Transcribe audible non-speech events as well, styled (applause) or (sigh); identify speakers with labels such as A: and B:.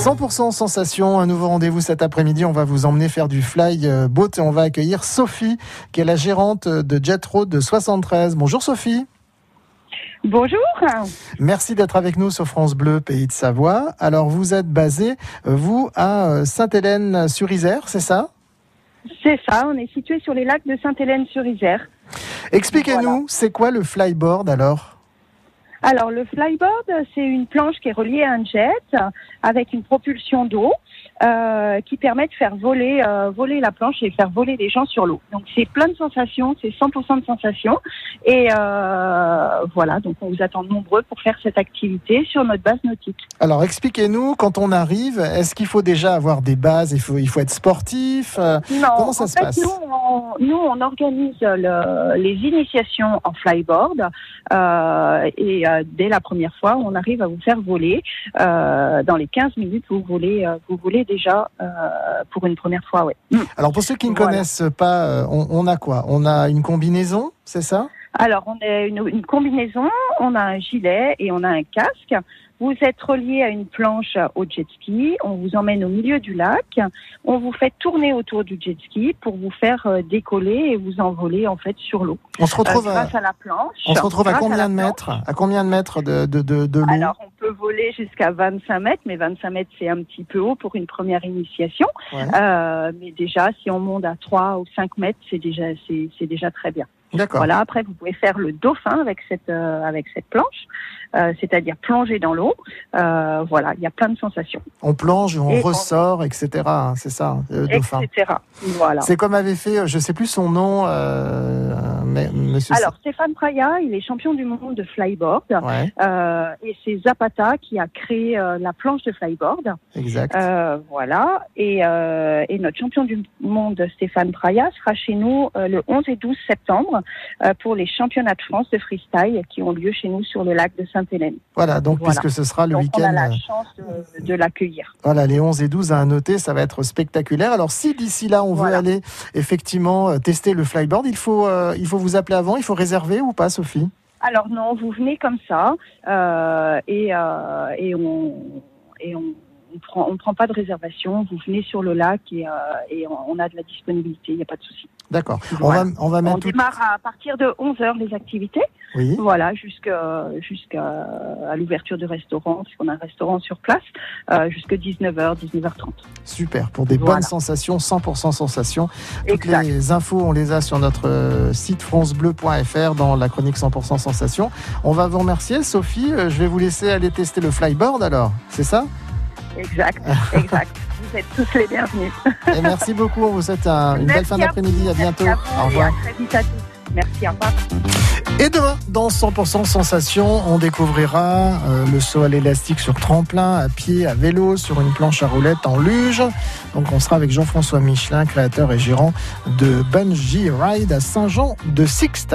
A: 100% sensation, un nouveau rendez-vous cet après-midi. On va vous emmener faire du fly euh, boat et on va accueillir Sophie, qui est la gérante de Jet Road de 73. Bonjour Sophie.
B: Bonjour.
A: Merci d'être avec nous sur France Bleu, pays de Savoie. Alors vous êtes basé, euh, vous, à euh, Sainte-Hélène-sur-Isère, c'est ça?
B: C'est ça, on est situé sur les lacs de Sainte-Hélène-sur-Isère.
A: Expliquez-nous,
B: Voilà.
A: c'est quoi le flyboard alors?
B: Alors le flyboard, c'est une planche qui est reliée à un jet avec une propulsion d'eau euh, qui permet de faire voler, euh, voler la planche et faire voler les gens sur l'eau. Donc c'est plein de sensations, c'est 100% de sensations. Et euh, voilà, donc on vous attend nombreux pour faire cette activité sur notre base nautique.
A: Alors expliquez-nous, quand on arrive, est-ce qu'il faut déjà avoir des bases Il faut, il faut être sportif euh,
B: Non,
A: Comment ça
B: en
A: se
B: fait,
A: passe?
B: nous on, nous, on organise le- les initiations en flyboard euh, et euh, dès la première fois, on arrive à vous faire voler. Euh, dans les 15 minutes, vous volez, euh, vous volez déjà euh, pour une première fois. Ouais.
A: Alors pour ceux qui ne
B: Voilà.
A: connaissent pas, on, on a quoi? On a une combinaison, c'est ça?
B: Alors, on a une, une combinaison, on a un gilet et on a un casque. Vous êtes relié à une planche au jet ski. On vous emmène au milieu du lac. On vous fait tourner autour du jet ski pour vous faire euh, décoller et vous envoler en fait sur l'eau.
A: On se
B: Euh,
A: retrouve à,
B: grâce à la planche.
A: on se retrouve à combien de
B: planche.
A: mètres? À combien de mètres de, de, de, de l'eau?
B: Alors, on peut voler jusqu'à 25 mètres, mais 25 mètres, c'est un petit peu haut pour une première initiation.
A: Ouais.
B: Euh, mais déjà, si on monte à 3 ou 5 mètres, c'est déjà, c'est, c'est déjà très bien.
A: D'accord.
B: Voilà. Après, vous pouvez faire le dauphin avec cette, euh, avec cette planche, euh, c'est-à-dire plonger dans l'eau. Euh, voilà, il y a plein de sensations,
A: On plonge, on
B: Et on-
A: ressort, etc. hein, c'est ça, le dauphin.
B: etc. Voilà.
A: C'est comme avait fait, je sais plus son nom, mais Monsieur.
B: Alors, Stéphane Praya, il est champion du monde de flyboard.
A: ouais,
B: et c'est Zapata qui a créé la planche de flyboard.
A: exact.
B: Voilà. Et, et notre champion du monde, Stéphane Praya, sera chez nous le 11 et 12 septembre euh, pour les championnats de France de freestyle qui ont lieu chez nous sur le lac de Sainte-Hélène.
A: voilà, donc
B: voilà.
A: puisque ce sera le
B: Donc on a
A: week-end,
B: la
A: euh,
B: chance de, de l'accueillir.
A: voilà, les 11 et 12 à noter, ça va être spectaculaire. Alors si d'ici là on veut aller effectivement euh, tester le flyboard, il faut, euh, il faut vous appeler avant, il faut réserver ou pas, Sophie?
B: Alors non, vous venez comme ça euh, et, euh, et on et on prend, on prend pas de réservation. Vous venez sur le lac et, euh, et on on a de la disponibilité. Il n'y a pas de souci.
A: D'accord.
B: Voilà.
A: On va, on va
B: On
A: mettre tout.
B: démarre à partir de 11 heures les activités.
A: Oui.
B: Voilà, jusqu'à jusqu'à à l'ouverture du restaurant, puisqu'on a un restaurant sur place, euh, jusqu'à 19h, 19h30.
A: Super, pour des
B: Voilà.
A: bonnes sensations, 100% sensations. Toutes
B: Exact.
A: les infos, on les a sur notre euh, site francebleu.fr dans la chronique 100% sensations. On va vous remercier, Sophie. Euh, Je vais vous laisser aller tester le flyboard alors, c'est ça?
B: Exact, (laughs) exact. Vous êtes tous les bienvenus.
A: Et merci beaucoup, on vous souhaite un- une belle fin d'après-midi. À bientôt.
B: merci à vous
A: Au
B: et
A: revoir.
B: à très vite à tous. Merci, au revoir.
A: Et demain, dans 100% Sensation, on découvrira euh, le saut à l'élastique sur tremplin, à pied, à vélo, sur une planche à roulettes en luge. Donc on sera avec Jean-François Michelin, créateur et gérant de Bungee Ride à Saint-Jean de Sixte.